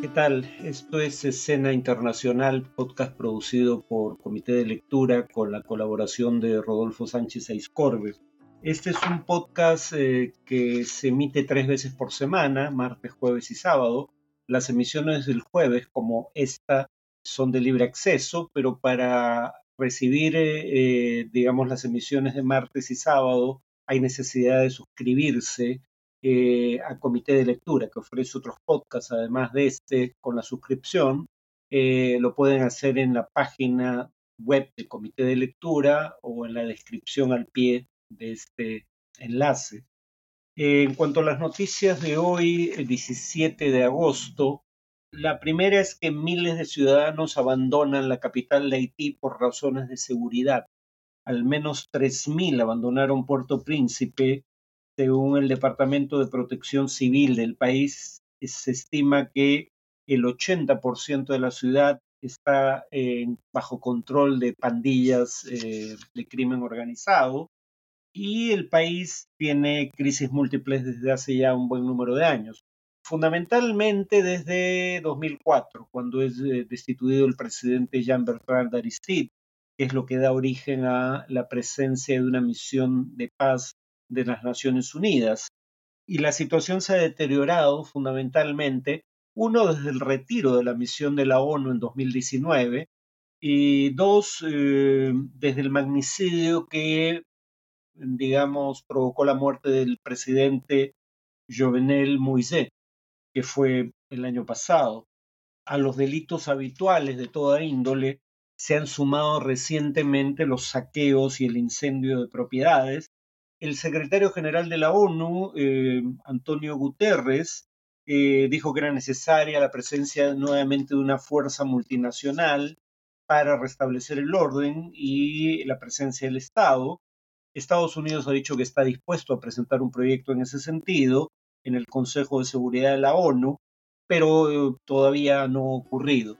¿Qué tal? Esto es Escena Internacional, podcast producido por Comité de Lectura con la colaboración de Rodolfo Sánchez Aiscorbe. Este es un podcast eh, que se emite tres veces por semana, martes, jueves y sábado. Las emisiones del jueves, como esta, son de libre acceso, pero para recibir, eh, eh, digamos, las emisiones de martes y sábado hay necesidad de suscribirse eh, a Comité de Lectura, que ofrece otros podcasts además de este con la suscripción. Eh, lo pueden hacer en la página web del Comité de Lectura o en la descripción al pie de este enlace. Eh, en cuanto a las noticias de hoy, el 17 de agosto, la primera es que miles de ciudadanos abandonan la capital de Haití por razones de seguridad. Al menos 3.000 abandonaron Puerto Príncipe según el Departamento de Protección Civil del país, se estima que el 80% de la ciudad está bajo control de pandillas eh, de crimen organizado y el país tiene crisis múltiples desde hace ya un buen número de años. Fundamentalmente desde 2004, cuando es eh, destituido el presidente Jean-Bertrand Aristide, que es lo que da origen a la presencia de una misión de paz de las Naciones Unidas. Y la situación se ha deteriorado fundamentalmente, uno, desde el retiro de la misión de la ONU en 2019, y dos, eh, desde el magnicidio que, digamos, provocó la muerte del presidente Jovenel Moïse, que fue el año pasado. A los delitos habituales de toda índole se han sumado recientemente los saqueos y el incendio de propiedades, el secretario general de la ONU, eh, Antonio Guterres, eh, dijo que era necesaria la presencia nuevamente de una fuerza multinacional para restablecer el orden y la presencia del Estado. Estados Unidos ha dicho que está dispuesto a presentar un proyecto en ese sentido en el Consejo de Seguridad de la ONU, pero eh, todavía no ha ocurrido.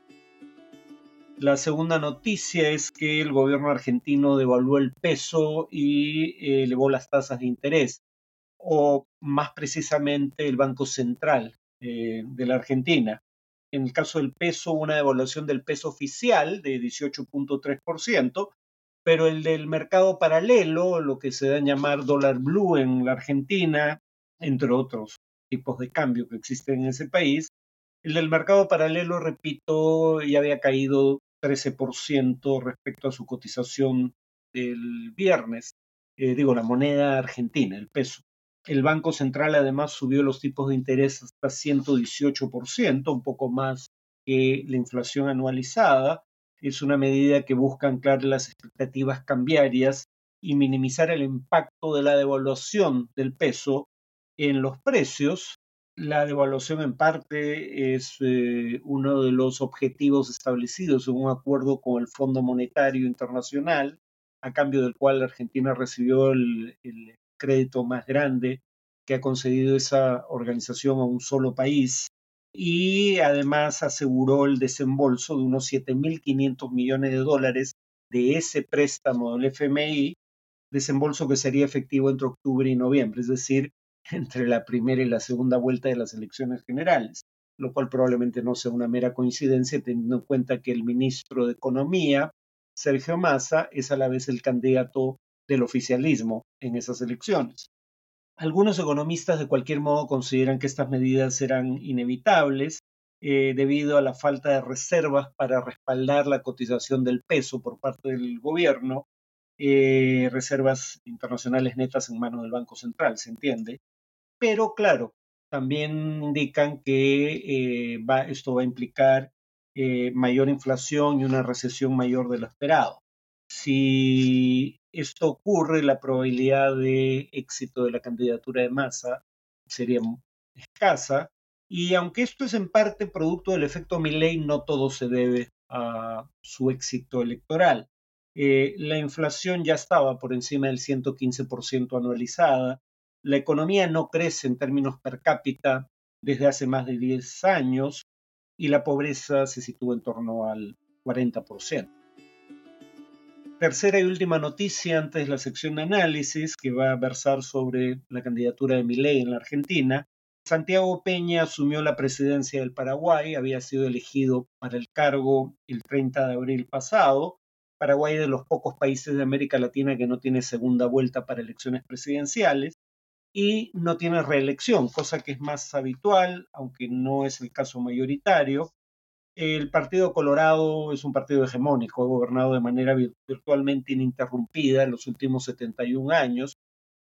La segunda noticia es que el gobierno argentino devaluó el peso y elevó las tasas de interés, o más precisamente el Banco Central eh, de la Argentina. En el caso del peso, una devaluación del peso oficial de 18.3%, pero el del mercado paralelo, lo que se da a llamar dólar blue en la Argentina, entre otros tipos de cambio que existen en ese país, el del mercado paralelo, repito, ya había caído 13% respecto a su cotización del viernes, eh, digo, la moneda argentina, el peso. El Banco Central además subió los tipos de interés hasta 118%, un poco más que la inflación anualizada. Es una medida que busca anclar las expectativas cambiarias y minimizar el impacto de la devaluación del peso en los precios la devaluación en parte es eh, uno de los objetivos establecidos en un acuerdo con el Fondo Monetario Internacional, a cambio del cual Argentina recibió el, crédito más grande que ha concedido esa organización a un solo país y además aseguró el desembolso de unos 7.500 millones de dólares de ese préstamo del FMI, desembolso que sería efectivo entre octubre y noviembre, es decir, entre la primera y la segunda vuelta de las elecciones generales, lo cual probablemente no sea una mera coincidencia teniendo en cuenta que el ministro de Economía, Sergio Massa, es a la vez el candidato del oficialismo en esas elecciones. Algunos economistas de cualquier modo consideran que estas medidas serán inevitables eh, debido a la falta de reservas para respaldar la cotización del peso por parte del gobierno, eh, reservas internacionales netas en manos del Banco Central, se entiende, pero claro, también indican que eh, esto va a implicar eh, mayor inflación y una recesión mayor de lo esperado. Si esto ocurre, la probabilidad de éxito de la candidatura de masa sería escasa. Y aunque esto es en parte producto del efecto Milley, no todo se debe a su éxito electoral. Eh, la inflación ya estaba por encima del 115% anualizada, la economía no crece en términos per cápita desde hace más de 10 años y la pobreza se sitúa en torno al 40%. Tercera y última noticia antes de la sección de análisis que va a versar sobre la candidatura de Milei en la Argentina Santiago Peña asumió la presidencia del Paraguay, había sido elegido para el cargo el 30 de abril pasado. Paraguay de los pocos países de América Latina que no tiene segunda vuelta para elecciones presidenciales y no tiene reelección, cosa que es más habitual, aunque no es el caso mayoritario. El Partido Colorado es un partido hegemónico, gobernado de manera virtualmente ininterrumpida en los últimos 71 años,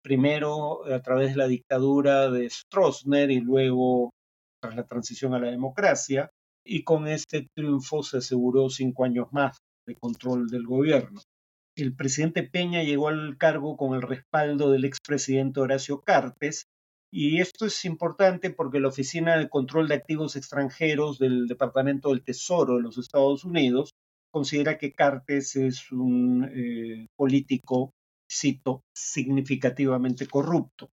primero a través de la dictadura de Stroessner y luego tras la transición a la democracia, y con este triunfo se aseguró cinco años más de control del gobierno el presidente Peña llegó al cargo con el respaldo del expresidente Horacio Cartes, y esto es importante porque la Oficina de Control de Activos Extranjeros del Departamento del Tesoro de los Estados Unidos considera que Cartes es un eh, político, significativamente corrupto.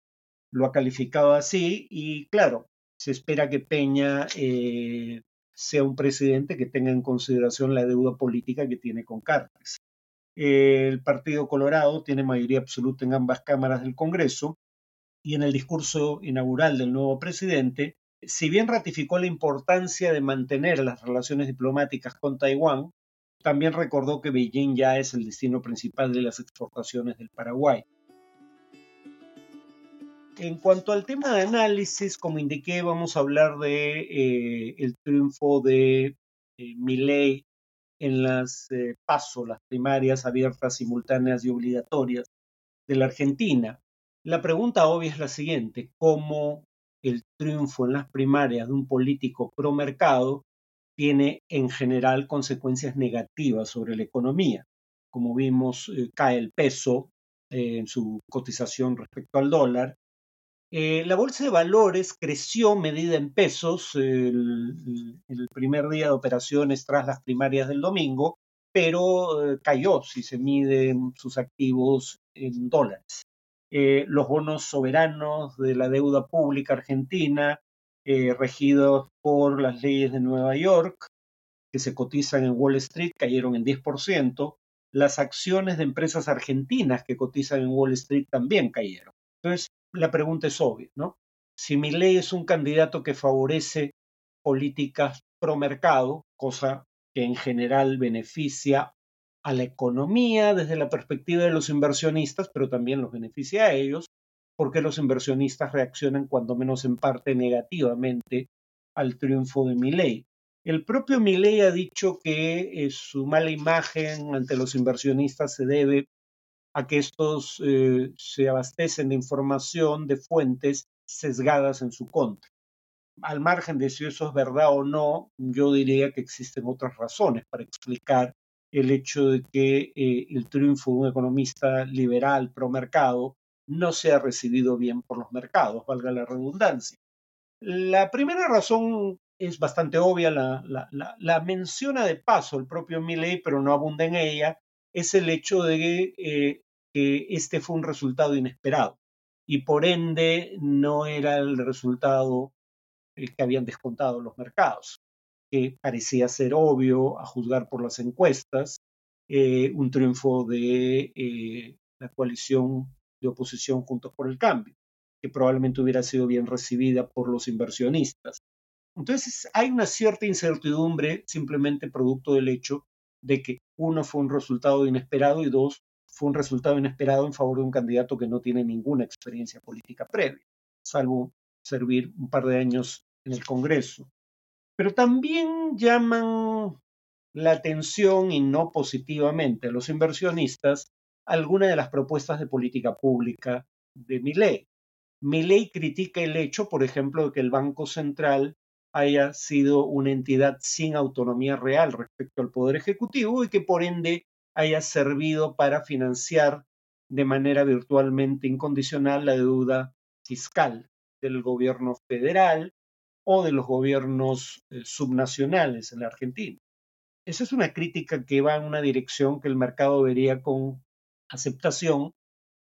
Lo ha calificado así y claro, se espera que Peña eh, sea un presidente que tenga en consideración la deuda política que tiene con Cartes el Partido Colorado tiene mayoría absoluta en ambas cámaras del Congreso y en el discurso inaugural del nuevo presidente, si bien ratificó la importancia de mantener las relaciones diplomáticas con Taiwán, también recordó que Beijing ya es el destino principal de las exportaciones del Paraguay. En cuanto al tema de análisis, como indiqué, vamos a hablar de eh, el triunfo de eh, Milley en las eh, PASO, las primarias abiertas, simultáneas y obligatorias de la Argentina. La pregunta obvia es la siguiente, ¿cómo el triunfo en las primarias de un político pro mercado tiene en general consecuencias negativas sobre la economía? Como vimos, eh, cae el peso eh, en su cotización respecto al dólar, eh, la bolsa de valores creció medida en pesos el, primer día de operaciones tras las primarias del domingo, pero eh, cayó si se miden sus activos en dólares. Eh, los bonos soberanos de la deuda pública argentina, regidos por las leyes de Nueva York, que se cotizan en Wall Street, cayeron en 10%. Las acciones de empresas argentinas que cotizan en Wall Street también cayeron. Entonces, la pregunta es obvia, ¿no? Si mi ley es un candidato que favorece políticas pro mercado, cosa que en general beneficia a la economía desde la perspectiva de los inversionistas, pero también los beneficia a ellos, porque los inversionistas reaccionan cuando menos en parte negativamente al triunfo de ley. El propio Milley ha dicho que eh, su mala imagen ante los inversionistas se debe a que estos eh, se abastecen de información de fuentes sesgadas en su contra. Al margen de si eso es verdad o no, yo diría que existen otras razones para explicar el hecho de que eh, el triunfo de un economista liberal pro mercado no sea recibido bien por los mercados, valga la redundancia. La primera razón es bastante obvia, la, la, menciona de paso el propio Milley, pero no abunda en ella, es el hecho de eh, que este fue un resultado inesperado y por ende no era el resultado que habían descontado los mercados, que parecía ser obvio a juzgar por las encuestas, eh, un triunfo de eh, la coalición de oposición Juntos por el Cambio, que probablemente hubiera sido bien recibida por los inversionistas. Entonces hay una cierta incertidumbre simplemente producto del hecho de que uno fue un resultado inesperado y dos, fue un resultado inesperado en favor de un candidato que no tiene ninguna experiencia política previa, salvo servir un par de años en el Congreso. Pero también llaman la atención y no positivamente a los inversionistas algunas de las propuestas de política pública de Milley. Milley critica el hecho, por ejemplo, de que el Banco Central haya sido una entidad sin autonomía real respecto al Poder Ejecutivo y que por ende haya servido para financiar de manera virtualmente incondicional la deuda fiscal del gobierno federal o de los gobiernos eh, subnacionales en la Argentina. Esa es una crítica que va en una dirección que el mercado vería con aceptación,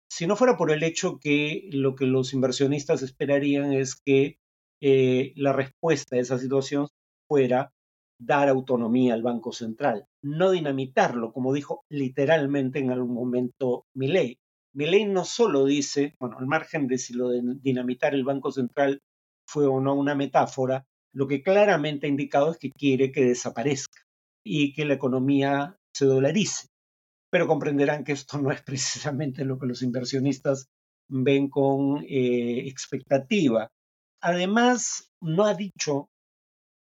si no fuera por el hecho que lo que los inversionistas esperarían es que eh, la respuesta a esa situación fuera dar autonomía al Banco Central, no dinamitarlo, como dijo literalmente en algún momento Milley. Milley no solo dice, bueno, al margen de si lo de dinamitar el Banco Central fue o no una metáfora, lo que claramente ha indicado es que quiere que desaparezca y que la economía se dolarice. Pero comprenderán que esto no es precisamente lo que los inversionistas ven con eh, expectativa. Además, no ha dicho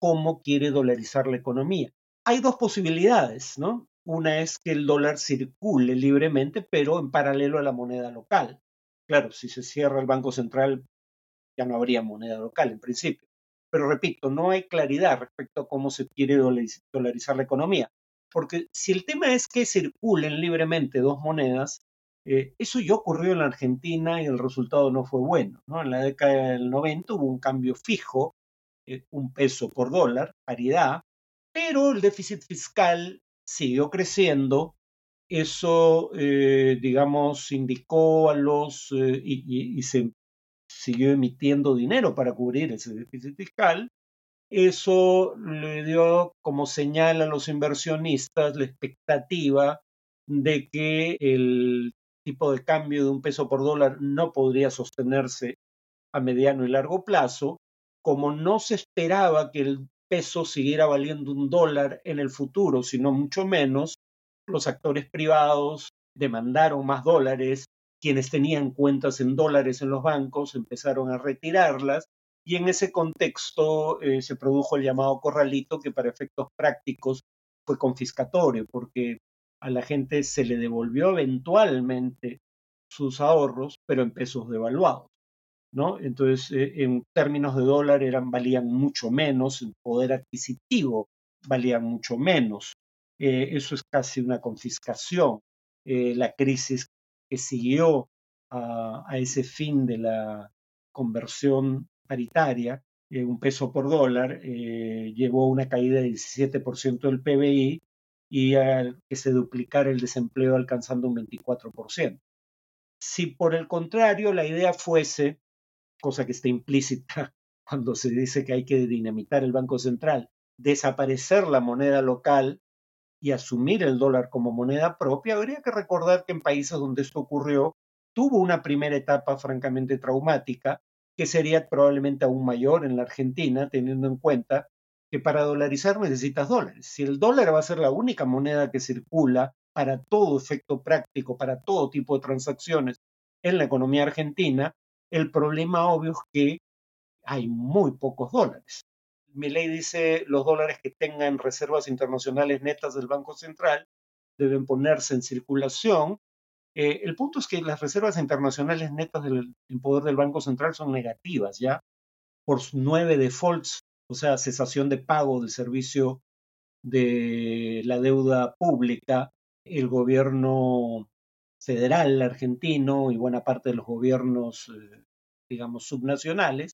cómo quiere dolarizar la economía. Hay dos posibilidades, ¿no? Una es que el dólar circule libremente, pero en paralelo a la moneda local. Claro, si se cierra el Banco Central, ya no habría moneda local en principio. Pero repito, no hay claridad respecto a cómo se quiere dolarizar la economía. Porque si el tema es que circulen libremente dos monedas, eh, eso ya ocurrió en la Argentina y el resultado no fue bueno. ¿no? En la década del 90 hubo un cambio fijo, eh, un peso por dólar, paridad, pero el déficit fiscal siguió creciendo. Eso, eh, digamos, indicó a los, y, y se siguió emitiendo dinero para cubrir ese déficit fiscal. Eso le dio como señal a los inversionistas la expectativa de que el tipo de cambio de un peso por dólar no podría sostenerse a mediano y largo plazo, como no se esperaba que el peso siguiera valiendo un dólar en el futuro, sino mucho menos, los actores privados demandaron más dólares, quienes tenían cuentas en dólares en los bancos empezaron a retirarlas y en ese contexto eh, se produjo el llamado corralito que para efectos prácticos fue confiscatorio porque a la gente se le devolvió eventualmente sus ahorros, pero en pesos devaluados. ¿no? Entonces, eh, en términos de dólar eran, valían mucho menos, el poder adquisitivo valía mucho menos. Eh, eso es casi una confiscación. Eh, la crisis que siguió a, a, ese fin de la conversión paritaria, un peso por dólar, llevó a una caída del 17% del PBI y a que se duplicara el desempleo alcanzando un 24%. Si por el contrario la idea fuese, cosa que está implícita cuando se dice que hay que dinamitar el Banco Central, desaparecer la moneda local y asumir el dólar como moneda propia, habría que recordar que en países donde esto ocurrió, tuvo una primera etapa francamente traumática, que sería probablemente aún mayor en la Argentina, teniendo en cuenta que para dolarizar necesitas dólares. Si el dólar va a ser la única moneda que circula para todo efecto práctico, para todo tipo de transacciones en la economía argentina, el problema obvio es que hay muy pocos dólares. Mi ley dice los dólares que tengan reservas internacionales netas del Banco Central deben ponerse en circulación. Eh, el punto es que las reservas internacionales netas del, en poder del Banco Central son negativas, ¿ya? Por nueve defaults o sea, cesación de pago del servicio de la deuda pública, el gobierno federal argentino y buena parte de los gobiernos, eh, digamos, subnacionales,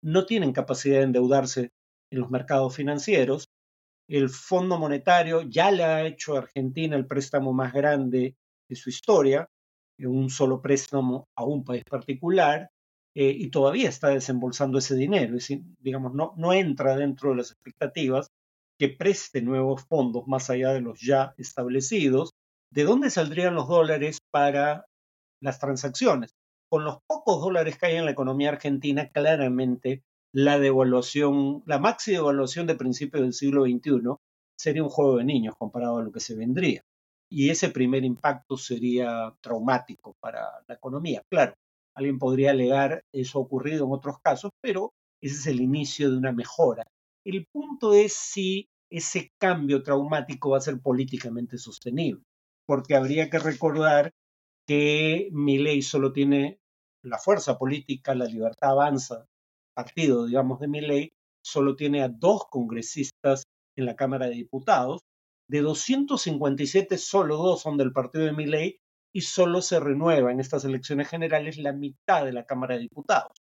no tienen capacidad de endeudarse en los mercados financieros. El Fondo Monetario ya le ha hecho a Argentina el préstamo más grande de su historia, un solo préstamo a un país particular, eh, y todavía está desembolsando ese dinero. Es digamos, no, no entra dentro de las expectativas que preste nuevos fondos más allá de los ya establecidos. ¿De dónde saldrían los dólares para las transacciones? Con los pocos dólares que hay en la economía argentina, claramente la devaluación, la máxima devaluación de principios del siglo XXI sería un juego de niños comparado a lo que se vendría. Y ese primer impacto sería traumático para la economía. Claro, Alguien podría alegar eso ocurrido en otros casos, pero ese es el inicio de una mejora. El punto es si ese cambio traumático va a ser políticamente sostenible, porque habría que recordar que mi ley solo tiene la fuerza política, la libertad avanza, partido, digamos, de mi ley, solo tiene a dos congresistas en la Cámara de Diputados. De 257, solo dos son del partido de mi ley y solo se renueva en estas elecciones generales la mitad de la Cámara de Diputados.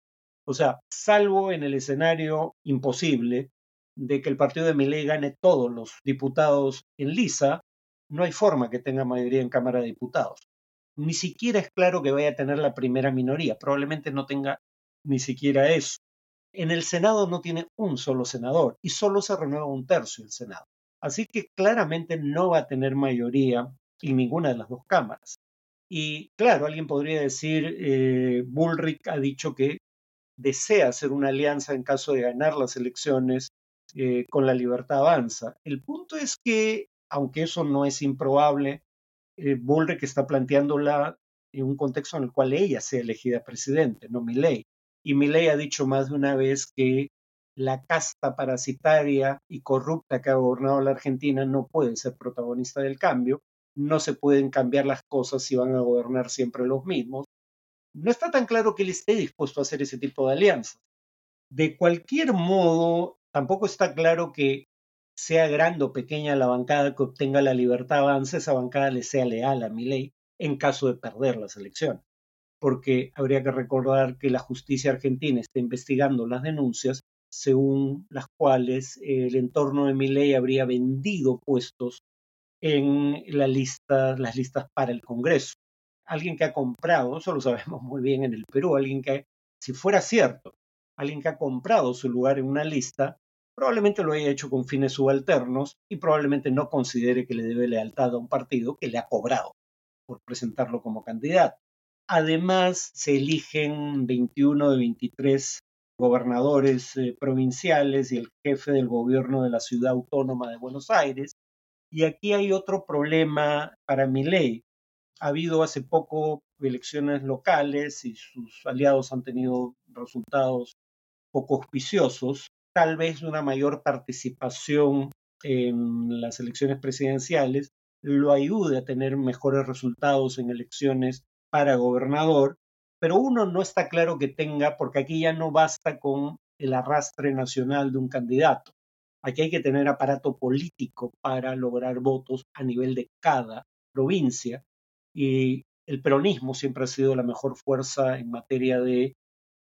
O sea, salvo en el escenario imposible de que el partido de Milei gane todos los diputados en lisa, no hay forma que tenga mayoría en Cámara de Diputados. Ni siquiera es claro que vaya a tener la primera minoría, probablemente no tenga ni siquiera eso. En el Senado no tiene un solo senador y solo se renueva un tercio del Senado. Así que claramente no va a tener mayoría en ninguna de las dos cámaras. Y claro, alguien podría decir, eh, Bullrich ha dicho que desea hacer una alianza en caso de ganar las elecciones eh, con la libertad avanza. El punto es que, aunque eso no es improbable, eh, que está planteándola en un contexto en el cual ella sea elegida presidente, no Milei. Y Milei ha dicho más de una vez que la casta parasitaria y corrupta que ha gobernado la Argentina no puede ser protagonista del cambio, no se pueden cambiar las cosas si van a gobernar siempre los mismos. No está tan claro que él esté dispuesto a hacer ese tipo de alianzas. De cualquier modo, tampoco está claro que sea grande o pequeña la bancada que obtenga la libertad avance, esa bancada le sea leal a mi ley en caso de perder las elecciones. Porque habría que recordar que la justicia argentina está investigando las denuncias según las cuales el entorno de mi ley habría vendido puestos en la lista, las listas para el Congreso. Alguien que ha comprado, eso lo sabemos muy bien en el Perú, alguien que, si fuera cierto, alguien que ha comprado su lugar en una lista, probablemente lo haya hecho con fines subalternos y probablemente no considere que le debe lealtad a un partido que le ha cobrado por presentarlo como candidato. Además, se eligen 21 de 23 gobernadores eh, provinciales y el jefe del gobierno de la ciudad autónoma de Buenos Aires. Y aquí hay otro problema para mi ley. Ha habido hace poco elecciones locales y sus aliados han tenido resultados poco auspiciosos tal vez una mayor participación en las elecciones presidenciales lo ayude a tener mejores resultados en elecciones para gobernador, pero uno no está claro que tenga, porque aquí ya no basta con el arrastre nacional de un candidato. Aquí hay que tener aparato político para lograr votos a nivel de cada provincia. Y el peronismo siempre ha sido la mejor fuerza en materia de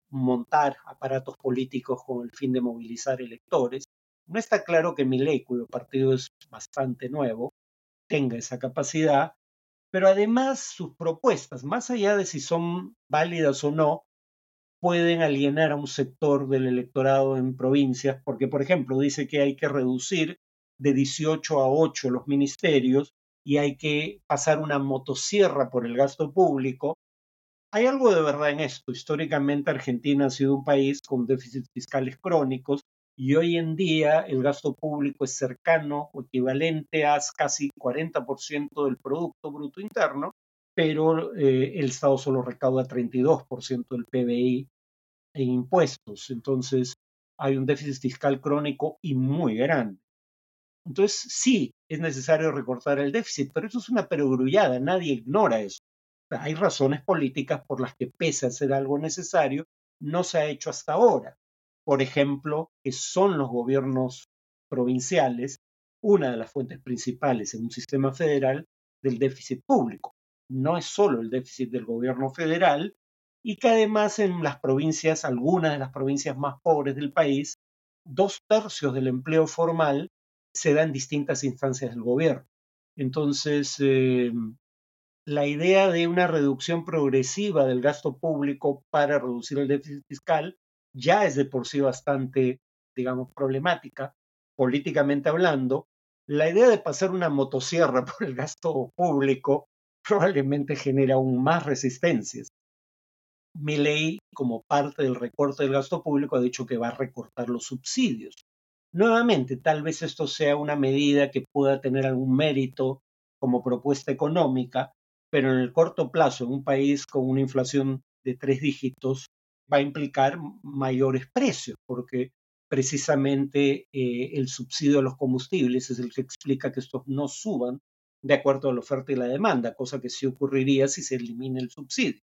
montar aparatos políticos con el fin de movilizar electores. No está claro que ley, cuyo partido es bastante nuevo, tenga esa capacidad, pero además sus propuestas, más allá de si son válidas o no, pueden alienar a un sector del electorado en provincias, porque, por ejemplo, dice que hay que reducir de 18 a 8 los ministerios y hay que pasar una motosierra por el gasto público, hay algo de verdad en esto. Históricamente Argentina ha sido un país con déficits fiscales crónicos y hoy en día el gasto público es cercano o equivalente a casi 40% del Producto Bruto Interno, pero eh, el Estado solo recauda 32% del PBI en impuestos. Entonces hay un déficit fiscal crónico y muy grande. Entonces sí, es necesario recortar el déficit, pero eso es una perogrullada, nadie ignora eso hay razones políticas por las que pese a ser algo necesario, no se ha hecho hasta ahora. Por ejemplo, que son los gobiernos provinciales una de las fuentes principales en un sistema federal del déficit público. No es solo el déficit del gobierno federal y que además en las provincias, algunas de las provincias más pobres del país, dos tercios del empleo formal se da en distintas instancias del gobierno. Entonces, eh, la idea de una reducción progresiva del gasto público para reducir el déficit fiscal ya es de por sí bastante, digamos, problemática, políticamente hablando. La idea de pasar una motosierra por el gasto público probablemente genera aún más resistencias. Mi ley, como parte del recorte del gasto público, ha dicho que va a recortar los subsidios. Nuevamente, tal vez esto sea una medida que pueda tener algún mérito como propuesta económica, pero en el corto plazo, en un país con una inflación de tres dígitos, va a implicar mayores precios, porque precisamente eh, el subsidio a los combustibles es el que explica que estos no suban de acuerdo a la oferta y la demanda, cosa que sí ocurriría si se elimina el subsidio.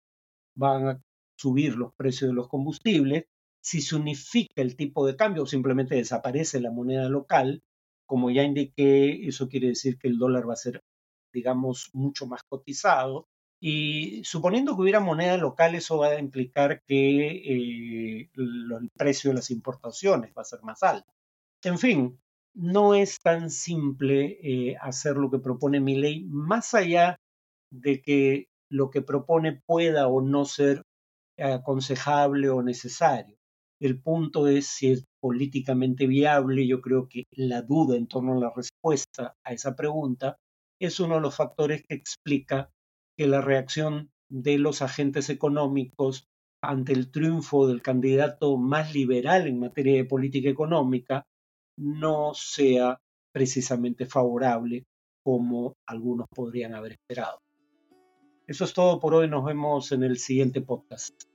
Van a subir los precios de los combustibles. Si se unifica el tipo de cambio o simplemente desaparece la moneda local, como ya indiqué, eso quiere decir que el dólar va a ser digamos, mucho más cotizado. Y suponiendo que hubiera moneda local, eso va a implicar que eh, el precio de las importaciones va a ser más alto. En fin, no es tan simple eh, hacer lo que propone mi ley, más allá de que lo que propone pueda o no ser aconsejable o necesario. El punto es si es políticamente viable. Yo creo que la duda en torno a la respuesta a esa pregunta es uno de los factores que explica que la reacción de los agentes económicos ante el triunfo del candidato más liberal en materia de política económica no sea precisamente favorable como algunos podrían haber esperado. Eso es todo por hoy, nos vemos en el siguiente podcast.